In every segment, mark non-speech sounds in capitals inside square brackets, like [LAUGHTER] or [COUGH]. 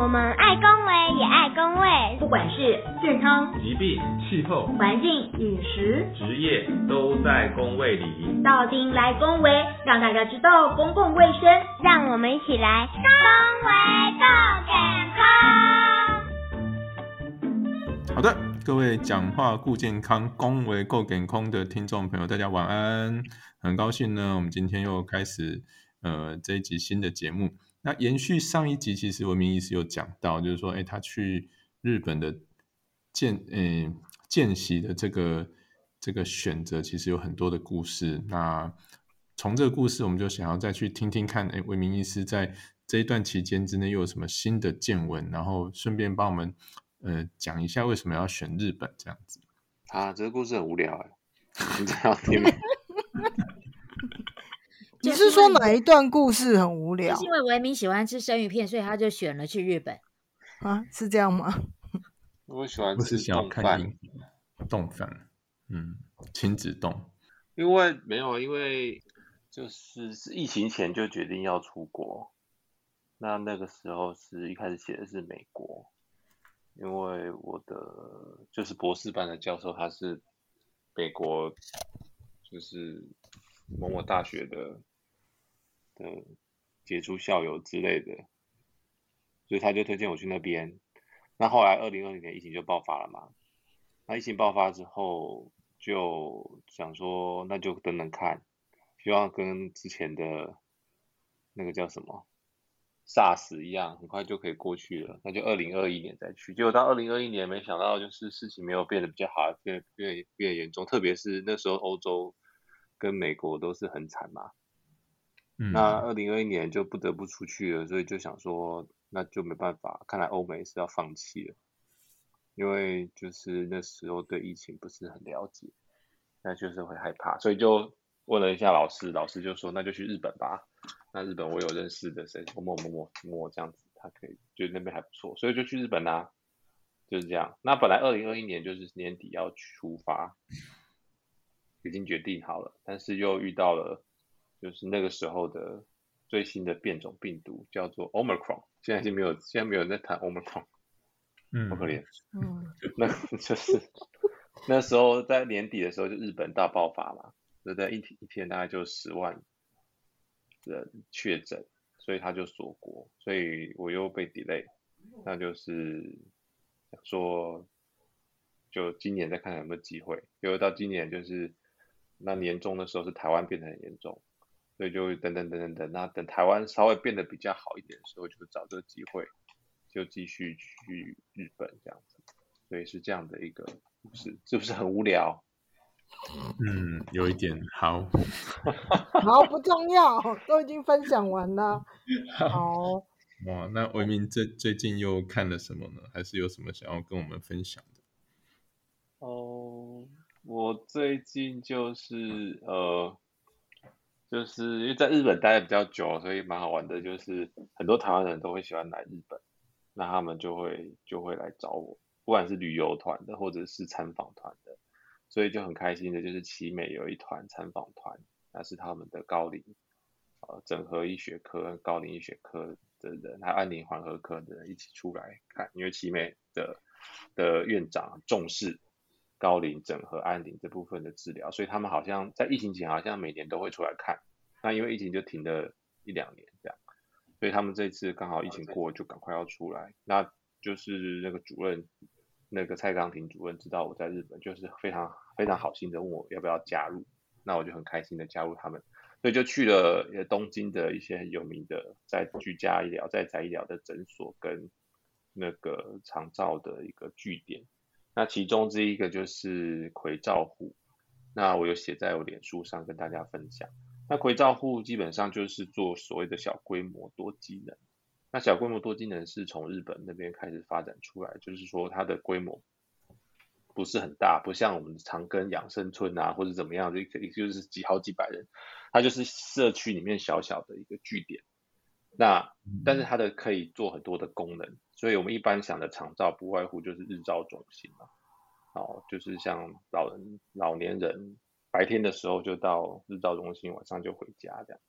我们爱公卫也爱公卫，不管是健康、疾病、气候、环境、饮食、职业，都在公卫里。到丁来公卫，让大家知道公共卫生，让我们一起来公卫够健康。好的，各位讲话顾健康、公卫够健康的听众朋友，大家晚安。很高兴呢，我们今天又开始呃这一集新的节目。那延续上一集，其实文明医师有讲到，就是说，哎，他去日本的见，诶见习的这个这个选择，其实有很多的故事。那从这个故事，我们就想要再去听听看，哎，文明医师在这一段期间之内又有什么新的见闻，然后顺便帮我们呃讲一下为什么要选日本这样子。啊，这个故事很无聊哎，[LAUGHS] 你这样听？你是说哪一段故事很无聊？是因为维明喜欢吃生鱼片，所以他就选了去日本啊？是这样吗？我喜欢吃冻饭，冻饭，嗯，亲子冻。因为没有，因为就是是疫情前就决定要出国，那那个时候是一开始写的是美国，因为我的就是博士班的教授他是美国，就是某某大学的。的杰出校友之类的，所以他就推荐我去那边。那后来二零二零年疫情就爆发了嘛，那疫情爆发之后就想说，那就等等看，希望跟之前的那个叫什么 SARS 一样，很快就可以过去了。那就二零二一年再去。结果到二零二一年，没想到就是事情没有变得比较好，变变变严重，特别是那时候欧洲跟美国都是很惨嘛。那二零二一年就不得不出去了，所以就想说，那就没办法，看来欧美是要放弃了，因为就是那时候对疫情不是很了解，那就是会害怕，所以就问了一下老师，老师就说那就去日本吧。那日本我有认识的谁，某某某某某这样子，他可以，觉得那边还不错，所以就去日本啦，就是这样。那本来二零二一年就是年底要出发，已经决定好了，但是又遇到了。就是那个时候的最新的变种病毒叫做 Omicron，现在已经没有，现在没有人在谈 Omicron，嗯，好可怜，嗯，[LAUGHS] 那就是那时候在年底的时候就日本大爆发嘛，就在一天一天大概就十万人确诊，所以他就锁国，所以我又被 delay，那就是说就今年再看看有没有机会，因为到今年就是那年终的时候是台湾变得很严重。所以就等等等等等，那等台湾稍微变得比较好一点的时候，就找这个机会，就继续去日本这样子。所以是这样的一个故事，是不是很无聊？嗯，有一点。好，[LAUGHS] [LAUGHS] 好不重要，都已经分享完了。[LAUGHS] 好。哇，那维明最最近又看了什么呢？还是有什么想要跟我们分享的？哦，我最近就是呃。就是因为在日本待的比较久，所以蛮好玩的。就是很多台湾人都会喜欢来日本，那他们就会就会来找我，不管是旅游团的或者是参访团的，所以就很开心的。就是奇美有一团参访团，那是他们的高龄呃整合医学科、高龄医学科的人，还有安宁缓和科的人一起出来看，因为奇美的的院长重视。高龄整合安宁这部分的治疗，所以他们好像在疫情前好像每年都会出来看，那因为疫情就停了一两年这样，所以他们这次刚好疫情过就赶快要出来，那就是那个主任，那个蔡刚庭主任知道我在日本，就是非常非常好心的问我要不要加入，那我就很开心的加入他们，所以就去了东京的一些很有名的在居家医疗在宅医疗的诊所跟那个长照的一个据点。那其中这一个就是葵照户，那我有写在我脸书上跟大家分享。那葵照户基本上就是做所谓的小规模多机能。那小规模多机能是从日本那边开始发展出来，就是说它的规模不是很大，不像我们长庚养生村啊或者怎么样，就也就是几好几百人，它就是社区里面小小的一个据点。那但是它的可以做很多的功能，所以我们一般想的长照不外乎就是日照中心嘛，哦，就是像老人、老年人白天的时候就到日照中心，晚上就回家这样。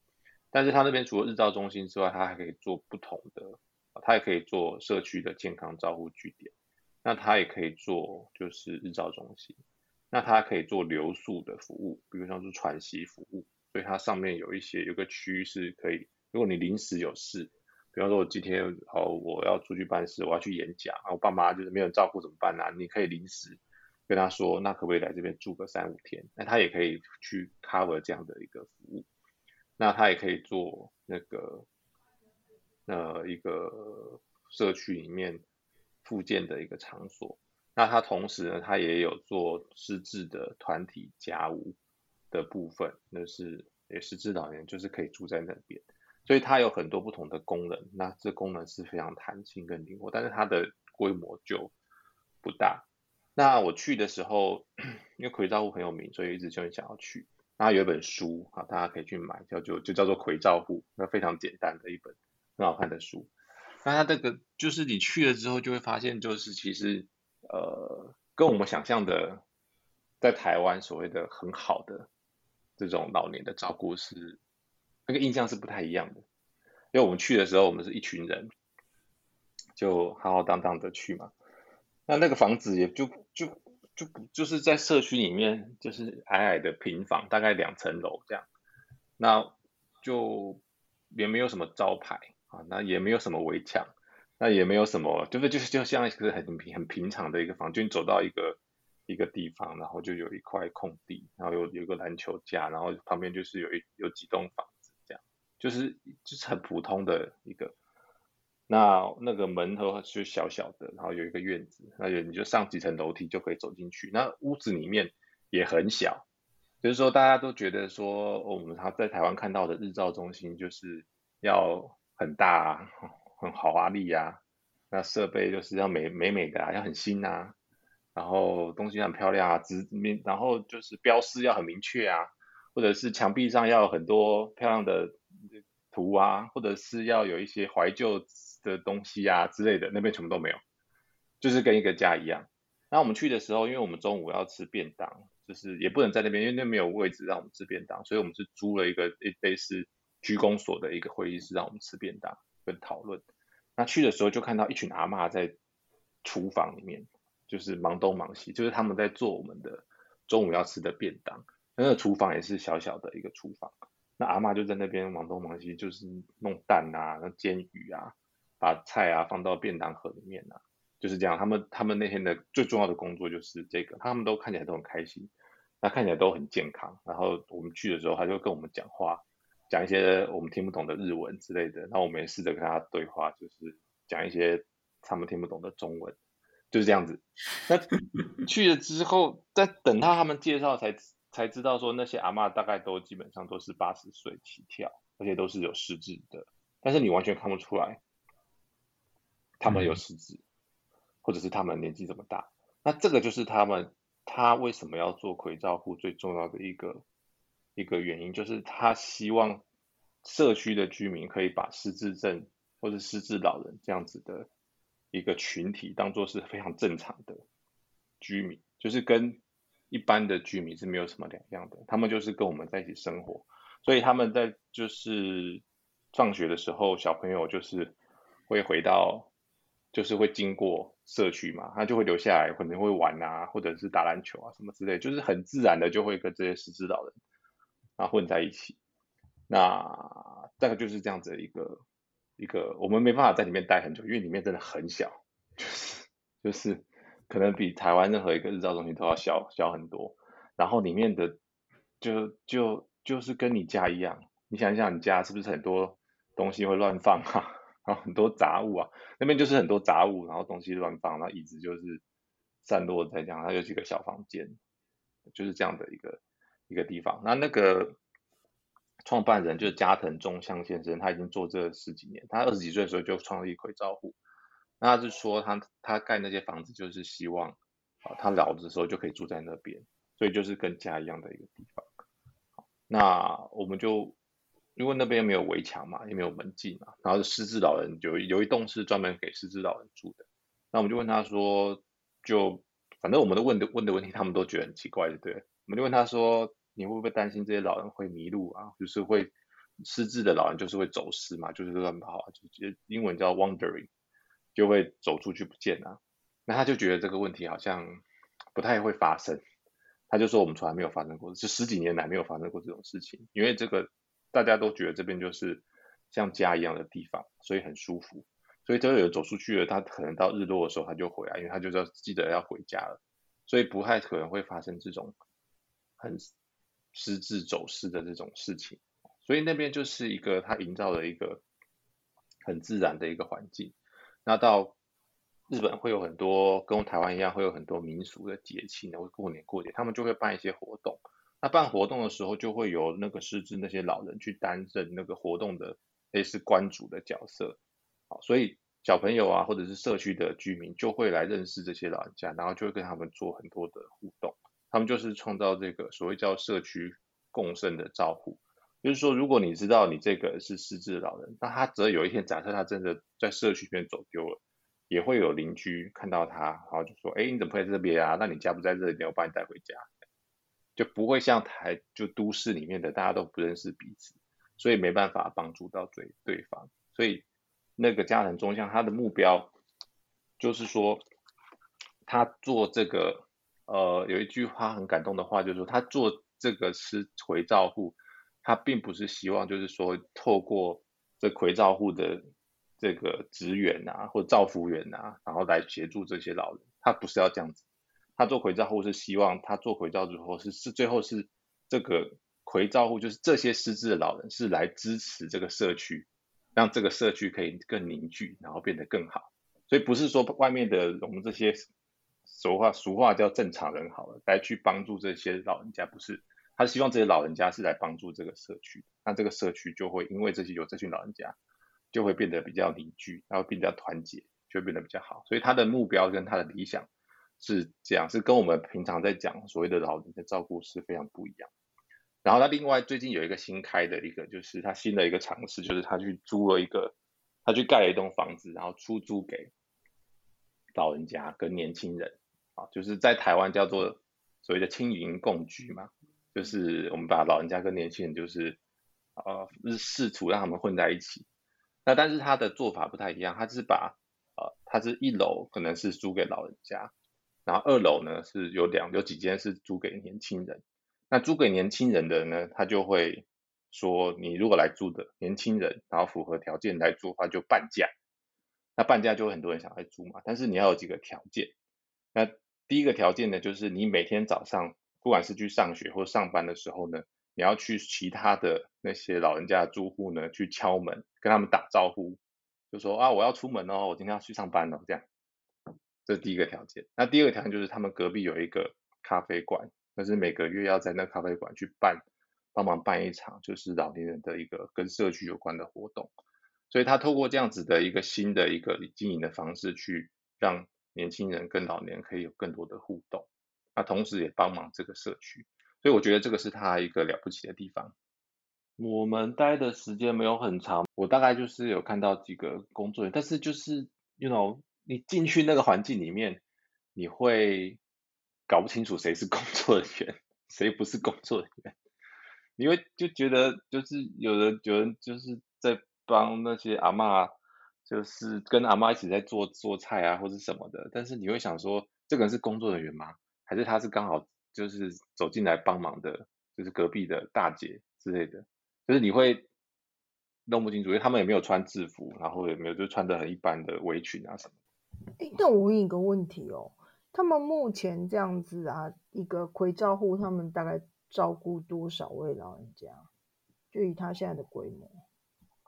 但是它那边除了日照中心之外，它还可以做不同的它也可以做社区的健康照护据点，那它也可以做就是日照中心，那它可以做留宿的服务，比如像是喘息服务，所以它上面有一些有个区是可以，如果你临时有事，比方说我今天哦我要出去办事，我要去演讲啊，我爸妈就是没有人照顾怎么办呢？你可以临时跟他说，那可不可以来这边住个三五天？那他也可以去 cover 这样的一个服务，那他也可以做那个。呃，一个社区里面附建的一个场所，那他同时呢，他也有做失智的团体家务的部分，那是也是智老年就是可以住在那边，所以它有很多不同的功能，那这功能是非常弹性跟灵活，但是它的规模就不大。那我去的时候，因为葵照户很有名，所以一直就很想要去。那有一本书啊，大家可以去买，叫做就叫做葵照户，那非常简单的一本。很好看的书，那它这个就是你去了之后就会发现，就是其实呃跟我们想象的在台湾所谓的很好的这种老年的照顾是那个印象是不太一样的。因为我们去的时候，我们是一群人，就浩浩荡荡的去嘛。那那个房子也就就就就是在社区里面，就是矮矮的平房，大概两层楼这样，那就也没有什么招牌。啊，那也没有什么围墙，那也没有什么，就是就是就像一个很平很平常的一个房，就你走到一个一个地方，然后就有一块空地，然后有有一个篮球架，然后旁边就是有一有几栋房，就是就是很普通的一个，那那个门头就小小的，然后有一个院子，那你就上几层楼梯就可以走进去，那屋子里面也很小，就是说大家都觉得说我们他在台湾看到的日照中心就是要。很大，啊很豪华丽呀，那设备就是要美美美的啊，要很新啊，然后东西很漂亮啊，直面，然后就是标识要很明确啊，或者是墙壁上要有很多漂亮的图啊，或者是要有一些怀旧的东西啊之类的，那边全部都没有，就是跟一个家一样。那我们去的时候，因为我们中午要吃便当，就是也不能在那边，因为那没有位置让我们吃便当，所以我们是租了一个一类似。居公所的一个会议室，让我们吃便当跟讨论。那去的时候就看到一群阿妈在厨房里面，就是忙东忙西，就是他们在做我们的中午要吃的便当。那个厨房也是小小的一个厨房，那阿妈就在那边忙东忙西，就是弄蛋啊、煎鱼啊、把菜啊放到便当盒里面啊，就是这样。他们他们那天的最重要的工作就是这个，他们都看起来都很开心，那看起来都很健康。然后我们去的时候，他就跟我们讲话。讲一些我们听不懂的日文之类的，那我们也试着跟他对话，就是讲一些他们听不懂的中文，就是这样子。那去了之后，在等到他们介绍才才知道说那些阿嬷大概都基本上都是八十岁起跳，而且都是有失智的，但是你完全看不出来他们有失智，或者是他们年纪这么大。那这个就是他们他为什么要做葵照护最重要的一个。一个原因就是他希望社区的居民可以把失智症或者失智老人这样子的一个群体当做是非常正常的居民，就是跟一般的居民是没有什么两样的，他们就是跟我们在一起生活，所以他们在就是放学的时候，小朋友就是会回到，就是会经过社区嘛，他就会留下来，可能会玩啊，或者是打篮球啊什么之类，就是很自然的就会跟这些失智老人。啊，混在一起，那大概就是这样子的一个一个，我们没办法在里面待很久，因为里面真的很小，就是就是可能比台湾任何一个日照中心都要小小很多。然后里面的就就就是跟你家一样，你想一想，你家是不是很多东西会乱放啊？[LAUGHS] 然后很多杂物啊，那边就是很多杂物，然后东西乱放，然后椅子就是散落在这样，它有几个小房间，就是这样的一个。一个地方，那那个创办人就是加藤忠相先生，他已经做这十几年，他二十几岁的时候就创立葵照户，那他是说他他盖那些房子就是希望啊他老的时候就可以住在那边，所以就是跟家一样的一个地方。那我们就因为那边没有围墙嘛，也没有门禁嘛，然后失智老人有有一栋是专门给失智老人住的，那我们就问他说，就反正我们都问的问的问题，他们都觉得很奇怪，对，我们就问他说。你会不会担心这些老人会迷路啊？就是会失智的老人就是会走失嘛，就是乱跑，就英文叫 wandering，就会走出去不见啊。那他就觉得这个问题好像不太会发生，他就说我们从来没有发生过，是十几年来没有发生过这种事情，因为这个大家都觉得这边就是像家一样的地方，所以很舒服。所以只要有走出去了，他可能到日落的时候他就回来，因为他就要记得要回家了，所以不太可能会发生这种很失智走失的这种事情。所以那边就是一个他营造了一个很自然的一个环境。那到日本会有很多跟台湾一样，会有很多民俗的节庆，会过年过节，他们就会办一些活动。那办活动的时候，就会有那个失智那些老人去担任那个活动的类似关主的角色。好所以小朋友啊，或者是社区的居民就会来认识这些老人家，然后就会跟他们做很多的互动。他们就是创造这个所谓叫社区共生的照护，就是说，如果你知道你这个是失智老人，那他只要有一天假设他真的在社区里面走丢了，也会有邻居看到他，然后就说：“哎，你怎么会在这边啊？那你家不在这里，我把你带回家。”就不会像台就都市里面的大家都不认识彼此，所以没办法帮助到对对方，所以。那个家人中向，他的目标就是说，他做这个，呃，有一句话很感动的话，就是说，他做这个是回照护，他并不是希望就是说，透过这回照护的这个职员啊，或照服员啊，然后来协助这些老人，他不是要这样子，他做回照护是希望他做回照之后是是最后是这个回照护，就是这些失智的老人是来支持这个社区。让这个社区可以更凝聚，然后变得更好。所以不是说外面的我们这些俗话俗话叫正常人好了，来去帮助这些老人家，不是他希望这些老人家是来帮助这个社区。那这个社区就会因为这些有这群老人家，就会变得比较凝聚，然后变得团结，就会变得比较好。所以他的目标跟他的理想是这样，是跟我们平常在讲所谓的老人的照顾是非常不一样。然后他另外最近有一个新开的一个，就是他新的一个尝试，就是他去租了一个，他去盖了一栋房子，然后出租给老人家跟年轻人，啊，就是在台湾叫做所谓的青云共居嘛，就是我们把老人家跟年轻人就是呃试图让他们混在一起。那但是他的做法不太一样，他是把呃，他是一楼可能是租给老人家，然后二楼呢是有两有几间是租给年轻人。那租给年轻人的呢，他就会说，你如果来租的年轻人，然后符合条件来租的话，就半价。那半价就会很多人想来租嘛，但是你要有几个条件。那第一个条件呢，就是你每天早上，不管是去上学或上班的时候呢，你要去其他的那些老人家的住户呢，去敲门，跟他们打招呼，就说啊，我要出门哦，我今天要去上班了，这样。这是第一个条件。那第二个条件就是他们隔壁有一个咖啡馆。但是每个月要在那咖啡馆去办，帮忙办一场就是老年人的一个跟社区有关的活动，所以他透过这样子的一个新的一个经营的方式，去让年轻人跟老年人可以有更多的互动，那同时也帮忙这个社区，所以我觉得这个是他一个了不起的地方。我们待的时间没有很长，我大概就是有看到几个工作人员，但是就是，you know，你进去那个环境里面，你会。搞不清楚谁是工作人员，谁不是工作人员，你会就觉得就是有人有人就是在帮那些阿妈，就是跟阿妈一起在做做菜啊或者什么的，但是你会想说，这个人是工作人员吗？还是他是刚好就是走进来帮忙的，就是隔壁的大姐之类的，就是你会弄不清楚，因为他们也没有穿制服，然后也没有就穿的很一般的围裙啊什么。哎，那我问一个问题哦。他们目前这样子啊，一个回照户，他们大概照顾多少位老人家？就以他现在的规模，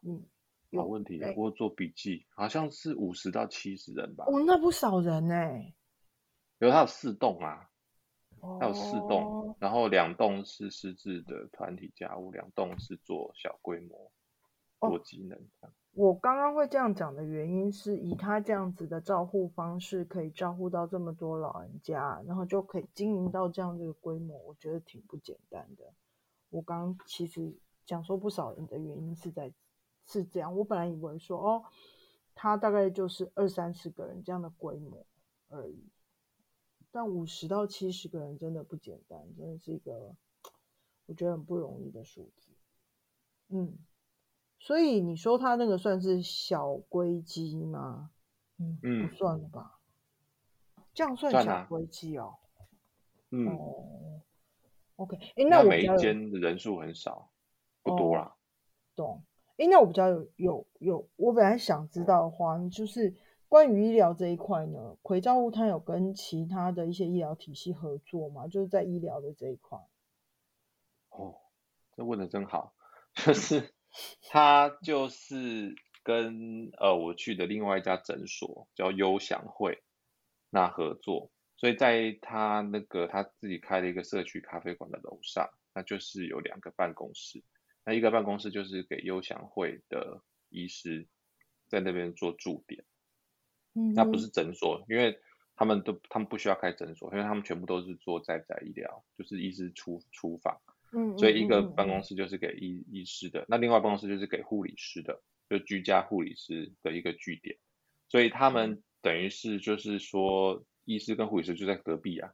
嗯，有问题，我做笔记，好像是五十到七十人吧。哦，那不少人哎。有他有四栋啊，他有四栋，然后两栋是私自的团体家务，两栋是做小规模多机能我刚刚会这样讲的原因，是以他这样子的照护方式，可以照顾到这么多老人家，然后就可以经营到这样这个规模，我觉得挺不简单的。我刚其实讲说不少人的原因是在是这样，我本来以为说哦，他大概就是二三十个人这样的规模而已，但五十到七十个人真的不简单，真的是一个我觉得很不容易的数字。嗯。所以你说他那个算是小龟鸡吗？嗯，嗯不算了吧？这样算小算啊龟鸡哦。嗯，哦，OK，哎，那我每间的人数很少，不多啦。懂。哎，那我比较有有有，我本来想知道的话，就是关于医疗这一块呢，葵照护它有跟其他的一些医疗体系合作吗？就是在医疗的这一块。哦，这问的真好，就是 [LAUGHS] 他就是跟呃我去的另外一家诊所叫优享会那合作，所以在他那个他自己开了一个社区咖啡馆的楼上，那就是有两个办公室，那一个办公室就是给优享会的医师在那边做驻点。嗯那不是诊所，因为他们都他们不需要开诊所，因为他们全部都是做在宅医疗，就是医师出出访，嗯，所以一个办公室就是给医医师的，那另外办公室就是给护理师的，就居家护理师的一个据点，所以他们等于是就是说医师跟护理师就在隔壁啊，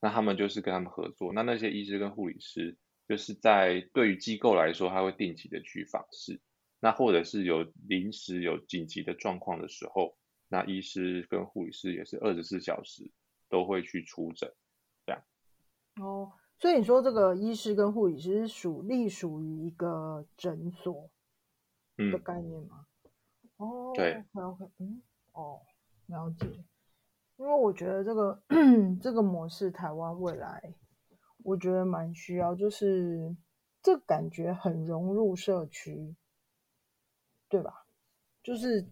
那他们就是跟他们合作，那那些医师跟护理师就是在对于机构来说，他会定期的去访视，那或者是有临时有紧急的状况的时候。那医师跟护理师也是二十四小时都会去出诊，哦，所以你说这个医师跟护理师是属隶属于一个诊所的嗯，概念吗？哦，对 OK，嗯，哦，了解。因为我觉得这个 [CLEARS THROAT] 这个模式，台湾未来我觉得蛮需要，就是这感觉很融入社区，对吧？就是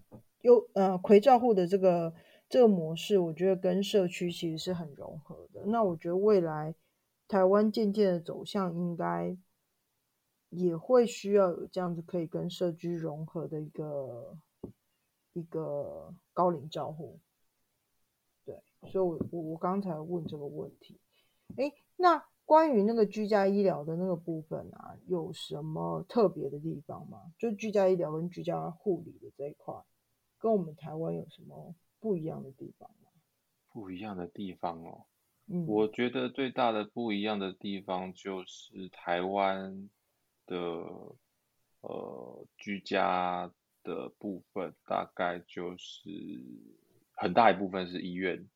有呃葵照护的这个这个模式，我觉得跟社区其实是很融合的。那我觉得未来台湾渐渐的走向，应该也会需要有这样子可以跟社区融合的一个一个高龄照护。对，所以我我我刚才问这个问题，诶，那关于那个居家医疗的那个部分啊，有什么特别的地方吗？就居家医疗跟居家护理的这一块，跟我们台湾有什么不一样的地方吗？不一样的地方哦。嗯，我觉得最大的不一样的地方就是台湾的呃居家的部分，大概就是很大一部分是医院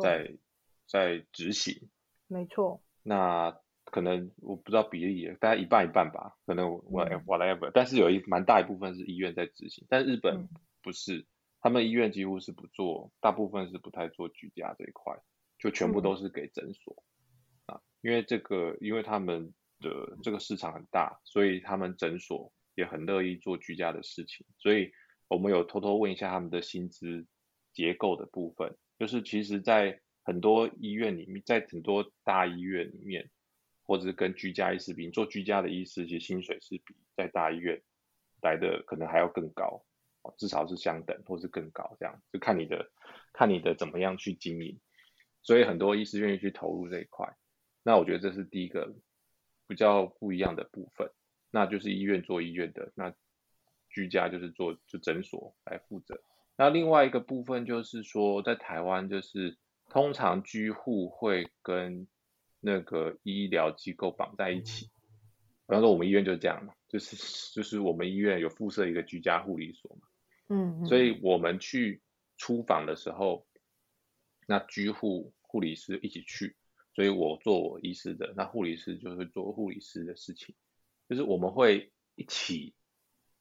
在在执行，没错，那可能我不知道比例，大概一半一半吧，可能我嗯。whatever，但是有一蛮大一部分是医院在执行，但日本嗯不是，他们医院几乎是不做，大部分是不太做居家这一块，就全部嗯都是给诊所。啊，因为这个，因为他们的这个市场很大，所以他们诊所也很乐意做居家的事情，所以我们有偷偷问一下他们的薪资结构的部分，就是其实在很多医院里面，在很多大医院里面，或者是跟居家医师比，做居家的医师其实薪水是比在大医院来的可能还要更高，哦至少是相等或是更高，这样就看你的看你的怎么样去经营，所以很多医师愿意去投入这一块。那我觉得这是第一个比较不一样的部分，那就是医院做医院的，那居家就是做就诊所来负责。那另外一个部分就是说，在台湾就是通常居户会跟那个医疗机构绑在一起，比方说我们医院就是这样嘛，就是就是我们医院有附设一个居家护理所嘛，嗯，所以我们去出访的时候，那居户护理师一起去，所以我做我医师的，那护理师就是做护理师的事情，就是我们会一起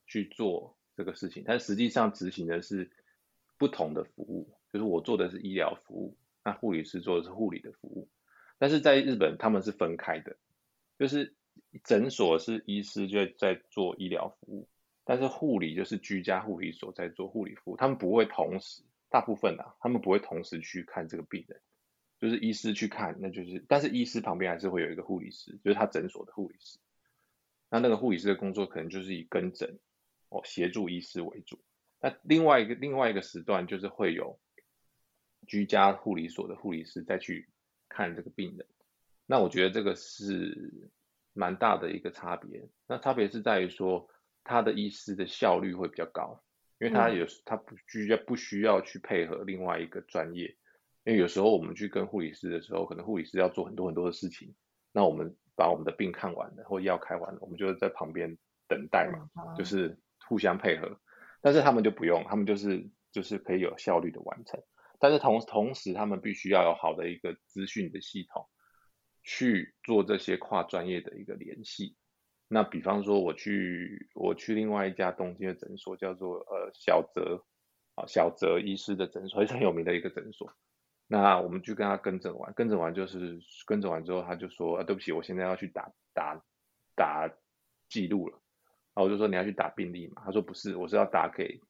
去做这个事情，但实际上执行的是不同的服务，就是我做的是医疗服务，那护理师做的是护理的服务，但是在日本他们是分开的，就是诊所是医师就在做医疗服务，但是护理就是居家护理所在做护理服务，他们不会同时，大部分啊，他们不会同时去看这个病人，就是医师去看，那就是，但是医师旁边还是会有一个护理师，就是他诊所的护理师。那那个护理师的工作可能就是以跟诊，哦，协助医师为主。那另外一个另外一个时段就是会有居家护理所的护理师再去看这个病人。那我觉得这个是蛮大的一个差别。那差别是在于说，他的医师的效率会比较高，因为他有他不需要不需要去配合另外一个专业。因为有时候我们去跟护理师的时候，可能护理师要做很多很多的事情，那我们把我们的病看完了或药开完了，我们就在旁边等待嘛，嗯就是互相配合。但是他们就不用，他们就是就是可以有效率的完成。但是同同时，他们必须要有好的一个资讯的系统，去做这些跨专业的一个联系。那比方说，我去我去另外一家东京的诊所，叫做呃小泽啊小泽医师的诊所，也 [LAUGHS] 是很有名的一个诊所。那我们去跟他跟诊完，跟诊完就是跟诊完之后，他就说啊，对不起，我现在要去打打打记录了。然后我就说你要去打病历嘛，他说不是，我是要打给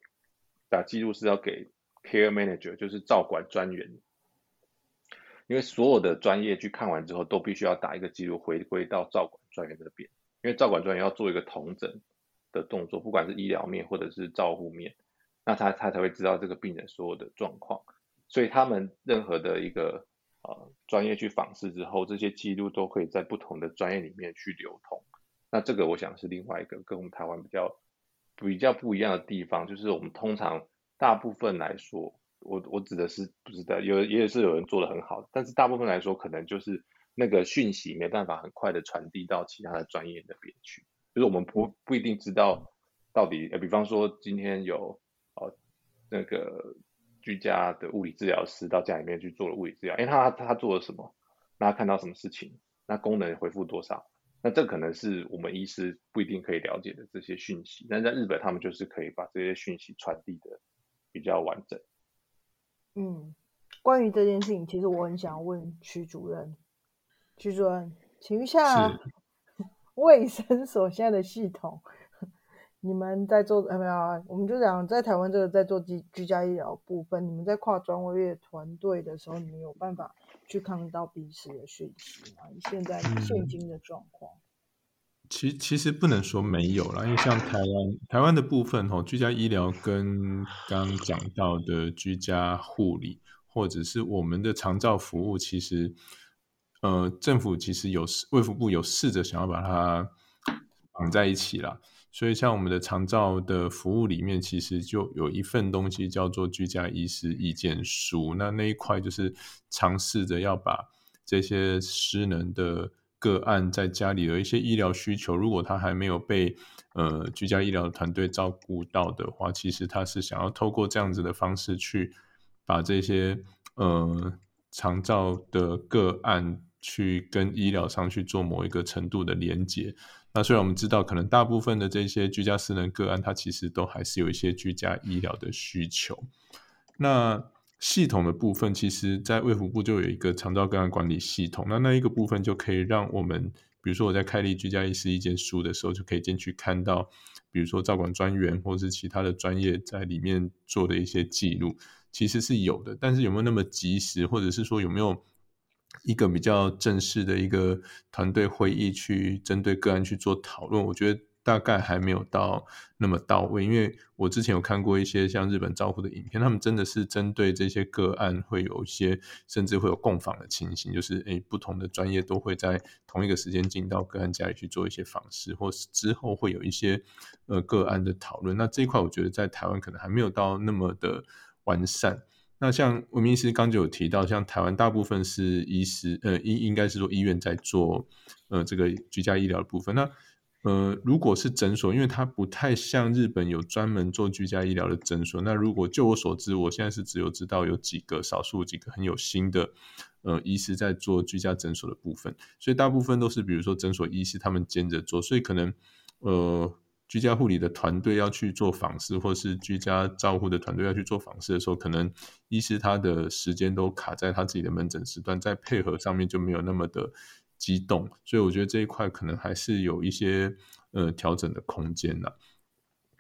打记录是要给 care manager，就是照管专员。因为所有的专业去看完之后，都必须要打一个记录回归到照管专员这边，因为照管专员要做一个统整的动作，不管是医疗面或者是照护面，那他他才会知道这个病人所有的状况。所以他们任何的一个呃专业去访视之后，这些记录都可以在不同的专业里面去流通。那这个我想是另外一个跟我们台湾比较比较不一样的地方，就是我们通常大部分来说，我我指的是不是的，有也是有人做的很好，但是大部分来说，可能就是那个讯息没办法很快的传递到其他的专业那边去，就是我们不不一定知道到底，呃，比方说今天有呃那个居家的物理治疗师到家里面去做了物理治疗，哎，他他做了什么？那他看到什么事情？那功能回复多少？那这可能是我们医师不一定可以了解的这些讯息，但在日本他们就是可以把这些讯息传递的比较完整。嗯，关于这件事情，其实我很想问徐主任，徐主任，请问一下是 [LAUGHS] 卫生所现在的系统，你们在做呃没有啊？我们就讲在台湾这个在做居居家医疗部分，你们在跨专业团队的时候，你们有办法去看到彼此的讯息吗？以现在嗯现今的状况，其其实不能说没有啦，因为像台湾台湾的部分哦，居家医疗跟刚刚讲到的居家护理，或者是我们的长照服务，其实呃政府其实有卫福部有试着想要把它绑在一起啦。所以像我们的长照的服务里面，其实就有一份东西叫做居家医师意见书，那那一块就是尝试着要把这些失能的个案在家里有一些医疗需求，如果他还没有被呃居家医疗团队照顾到的话，其实他是想要透过这样子的方式去把这些呃长照的个案去跟医疗上去做某一个程度的连接。那虽然我们知道，可能大部分的这些居家私人个案，它其实都还是有一些居家医疗的需求。那系统的部分，其实在卫福部就有一个长照个案管理系统，那那一个部分就可以让我们，比如说我在开立居家医师意见书的时候，就可以进去看到，比如说照管专员或者是其他的专业在里面做的一些记录，其实是有的，但是有没有那么及时，或者是说有没有一个比较正式的一个团队会议去针对个案去做讨论，我觉得大概还没有到那么到位。因为我之前有看过一些像日本照护的影片，他们真的是针对这些个案会有一些甚至会有共访的情形，就是诶不同的专业都会在同一个时间进到个案家里去做一些访视，或是之后会有一些呃个案的讨论。那这一块我觉得在台湾可能还没有到那么的完善。那像文明医师刚就有提到，像台湾大部分是医师，呃，应应该是说医院在做，呃，这个居家医疗的部分。那呃，如果是诊所，因为它不太像日本有专门做居家医疗的诊所。那如果就我所知，我现在是只有知道有几个少数几个很有心的，呃，医师在做居家诊所的部分。所以大部分都是比如说诊所医师他们兼着做，所以可能呃。居家护理的团队要去做访视，或是居家照护的团队要去做访视的时候，可能医师他的时间都卡在他自己的门诊时段，在配合上面就没有那么的激动，所以我觉得这一块可能还是有一些呃调整的空间呐。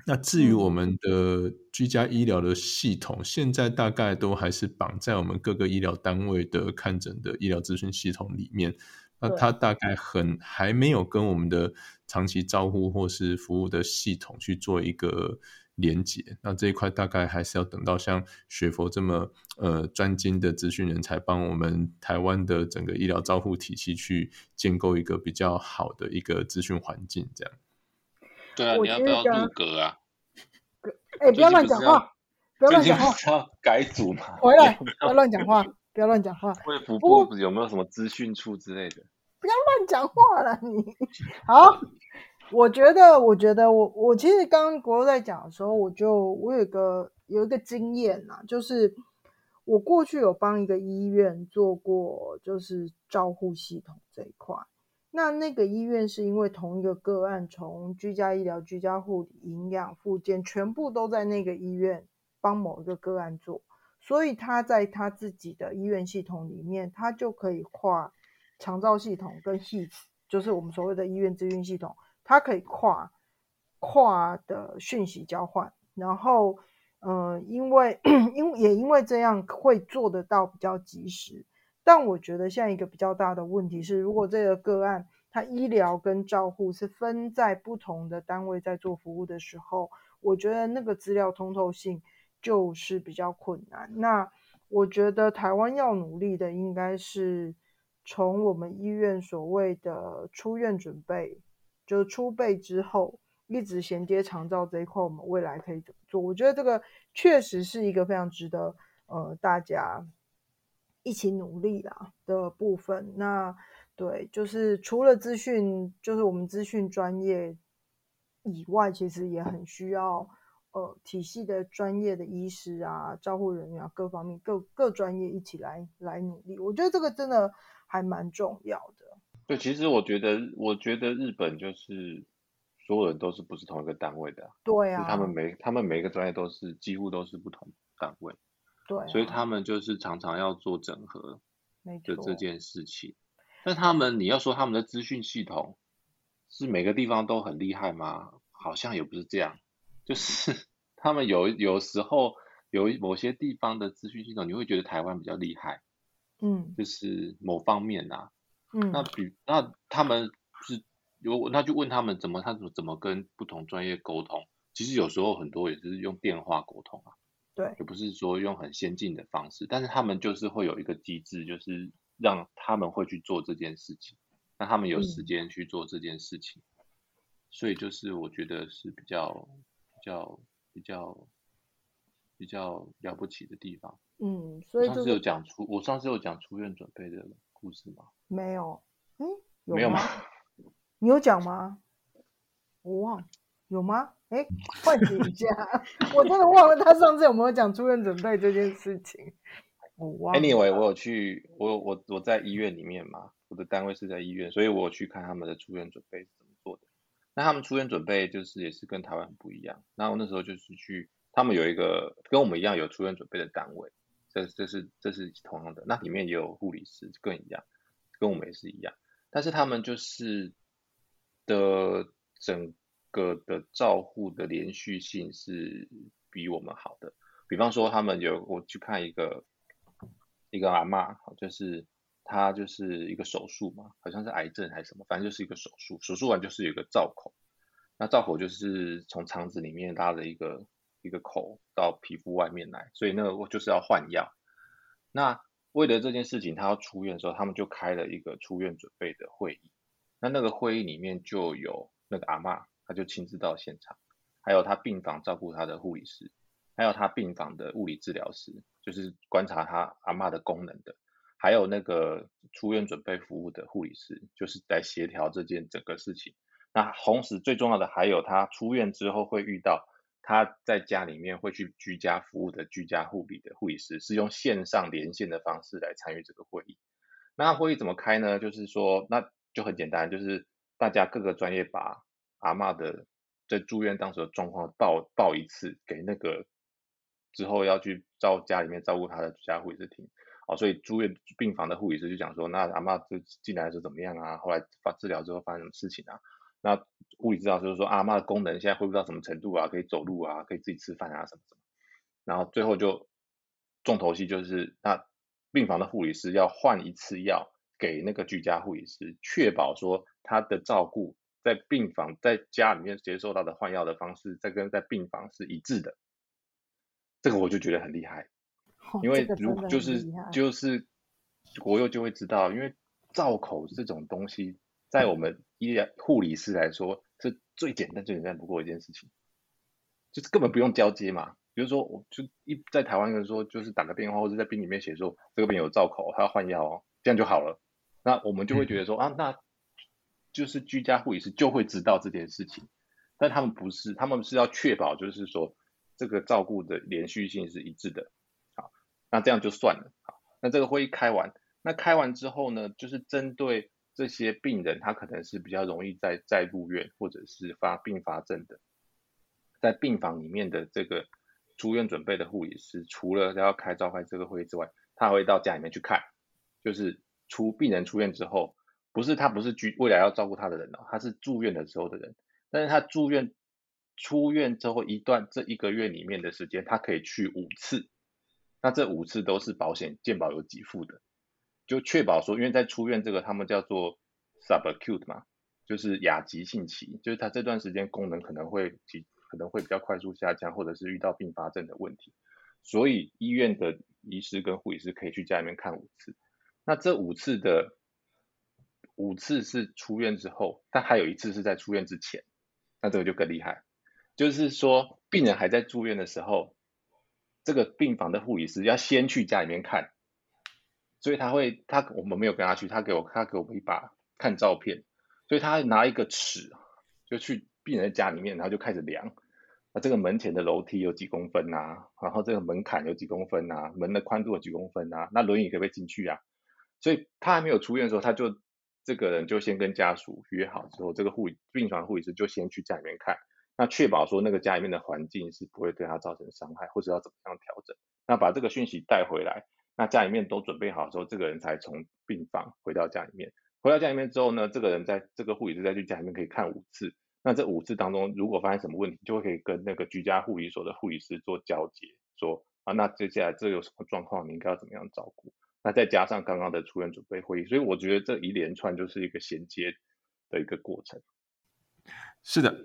那至于我们的居家医疗的系统，现在大概都还是绑在我们各个医疗单位的看诊的医疗资讯系统里面。那它大概很还没有跟我们的长期照护或是服务的系统去做一个连接。那这一块大概还是要等到像雪佛这么呃专精的资讯人才，帮我们台湾的整个医疗照护体系去建构一个比较好的一个资讯环境，这样。对啊，我你要不要觉得入格啊？哎，不要乱讲话，不要乱讲话改组吗？回来，[LAUGHS] 不要乱讲话，不要乱讲话，卫福不过部有没有什么资讯处之类的？不要乱讲话了你。好，我觉得，我觉得我我其实刚刚国友在讲的时候，我就我有一个有一个经验呐，就是我过去有帮一个医院做过，就是照护系统这一块。那那个医院是因为同一个个案，从居家医疗、居家护理、营养、附件，全部都在那个医院帮某一个个案做，所以他在他自己的医院系统里面，他就可以跨长照系统跟 HEAT，就是我们所谓的医院资讯系统。它可以跨跨的讯息交换，然后，呃，因为 [CLEARS THROAT] 因也因为这样会做得到比较及时。但我觉得现在一个比较大的问题是，如果这个个案它医疗跟照护是分在不同的单位在做服务的时候，我觉得那个资料通透性就是比较困难。那我觉得台湾要努力的应该是从我们医院所谓的出院准备。就是出备之后，一直衔接长照这一块，我们未来可以怎么做？我觉得这个确实是一个非常值得呃大家一起努力啦的部分。那对，就是除了资讯，就是我们资讯专业以外，其实也很需要呃体系的专业的医师啊、照护人员啊各方面各各专业一起来来努力。我觉得这个真的还蛮重要的。对，其实我觉得，我觉得日本就是所有人都是不是同一个单位的，对啊，他们每他们每个专业都是几乎都是不同单位，对，所以他们就是常常要做整合的这件事情。但他们你要说他们的资讯系统是每个地方都很厉害吗？好像也不是这样，就是他们有有时候有某些地方的资讯系统，你会觉得台湾比较厉害，嗯，就是某方面啊。嗯，那比那他们是有，那就问他们怎么他怎么怎么跟不同专业沟通？其实有时候很多也是用电话沟通啊，对，也不是说用很先进的方式，但是他们就是会有一个机制，就是让他们会去做这件事情，那他们有时间去做这件事情，所以就是我觉得是比较比较比较比较了不起的地方。嗯，所以上次有讲出，我上次有讲出院准备的故事吗？没有，嗯，没有吗？你有讲吗？我忘，有吗？哎，唤醒一下，[LAUGHS] 我真的忘了他上次有没有讲出院准备这件事情。我忘。Anyway，我有去，我我我在医院里面嘛，我的单位是在医院，所以我去看他们的出院准备。那他们出院准备就是也是跟台湾不一样。那我那时候就是去，他们有一个跟我们一样有出院准备的单位，这这是这是同样的，那里面也有护理师，更一样。跟我们也是一样，但是他们就是的整个的照护的连续性是比我们好的。比方说，他们有我去看一个一个阿妈，就是他就是一个手术嘛，好像是癌症还是什么，反正就是一个手术。手术完就是有一个造口，那造口就是从肠子里面拉了一个一个口到皮肤外面来，所以那个就是要换药。那为了这件事情，他要出院的时候，他们就开了一个出院准备的会议。那那个会议里面就有那个阿妈，他就亲自到现场，还有他病房照顾他的护理师，还有他病房的物理治疗师，就是观察他阿妈的功能的，还有那个出院准备服务的护理师，就是在协调这件整个事情。那同时最重要的还有他出院之后会遇到。他在家里面会去居家服务的居家护理的护理师，是用线上连线的方式来参与这个会议。那会议怎么开呢？就是说，那就很简单，就是大家各个专业把阿妈的在住院当时的状况报报一次给那个之后要去照家里面照顾他的居家护理师听。哦，所以住院病房的护理师就讲说，那阿妈就进来是怎么样啊？后来发治疗之后发生什么事情啊？那护理治疗就是说，阿妈的功能现在恢复到什么程度啊？可以走路啊，可以自己吃饭啊，什么什么。然后最后就重头戏就是，那病房的护理师要换一次药给那个居家护理师，确保说他的照顾在病房在家里面接受到的换药的方式，在跟在病房是一致的。这个我就觉得很厉害，因为如就是就是国佑就会知道，因为造口这种东西。在我们医疗护理师来说，是最简单、最简单不过一件事情，就是根本不用交接嘛。比如说，我就一在台湾人说，就是打个电话，或者在病里面写说这个病有造口，他要换药哦，这样就好了。那我们就会觉得说 [LAUGHS] 啊，那就就是居家护理师就会知道这件事情，但他们不是，他们是要确保就是说这个照顾的连续性是一致的。那这样就算了。好，那这个会议开完，那开完之后呢，就是针对这些病人，他可能是比较容易再再入院或者是发并发症的，在病房里面的这个出院准备的护理师，除了要开召开这个会议之外，他会到家里面去看，就是出病人出院之后，不是他不是居未来要照顾他的人哦，他是住院的时候的人，但是他住院出院之后一段这一个月里面的时间，他可以去五次，那这五次都是保险健保有给付的，就确保说，因为在出院这个他们叫做 subacute 嘛，就是亚急性期，就是他这段时间功能可能会急可能会比较快速下降，或者是遇到并发症的问题，所以医院的医师跟护理师可以去家里面看五次。那这五次的五次是出院之后，但还有一次是在出院之前，那这个就更厉害，就是说病人还在住院的时候，这个病房的护理师要先去家里面看，所以他会他我们没有跟他去，他给我他给我们一把看照片，所以他拿一个尺就去。病人家里面，然后就开始量，啊，这个门前的楼梯有几公分啊？然后这个门槛有几公分啊？门的宽度有几公分啊？那轮椅可不可以进去啊？所以他还没有出院的时候，他就这个人就先跟家属约好之后，这个护病床护理师就先去家里面看，那确保说那个家里面的环境是不会对他造成伤害，或者要怎么样调整。那把这个讯息带回来，那家里面都准备好之后，这个人才从病房回到家里面。回到家里面之后呢，这个人在这个护理师再去家里面可以看五次。那这五次当中，如果发现什么问题，就会可以跟那个居家护理所的护理师做交接，说啊，那接下来这有什么状况，你应该要怎么样照顾？那再加上刚刚的出院准备会议，所以我觉得这一连串就是一个衔接的一个过程。是的。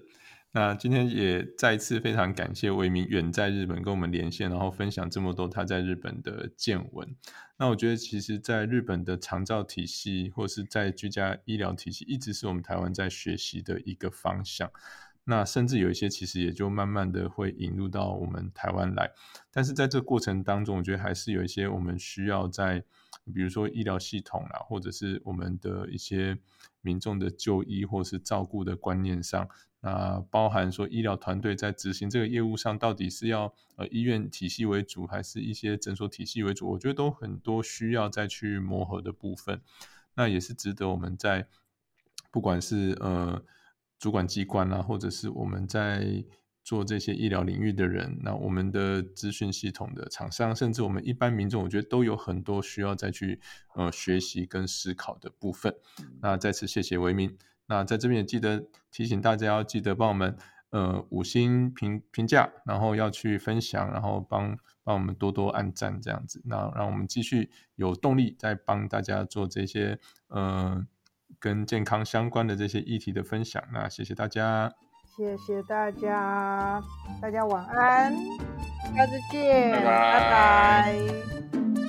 那今天也再次非常感谢维明远在日本跟我们连线，然后分享这么多他在日本的见闻。那我觉得，其实，在日本的长照体系或是在居家医疗体系，一直是我们台湾在学习的一个方向。那甚至有一些，其实也就慢慢的会引入到我们台湾来。但是在这过程当中，我觉得还是有一些我们需要在，比如说医疗系统啦，或者是我们的一些民众的就医或是照顾的观念上。那包含说医疗团队在执行这个业务上，到底是要呃医院体系为主，还是一些诊所体系为主？我觉得都很多需要再去磨合的部分。那也是值得我们在不管是呃主管机关啊，或者是我们在做这些医疗领域的人，那我们的资讯系统的厂商，甚至我们一般民众，我觉得都有很多需要再去呃学习跟思考的部分。那再次谢谢维明。那在这边也记得提醒大家，要记得帮我们呃五星评评价，然后要去分享，然后帮帮我们多多按赞这样子，那让我们继续有动力再帮大家做这些呃跟健康相关的这些议题的分享。那谢谢大家，谢谢大家，大家晚安，下次见，拜拜拜。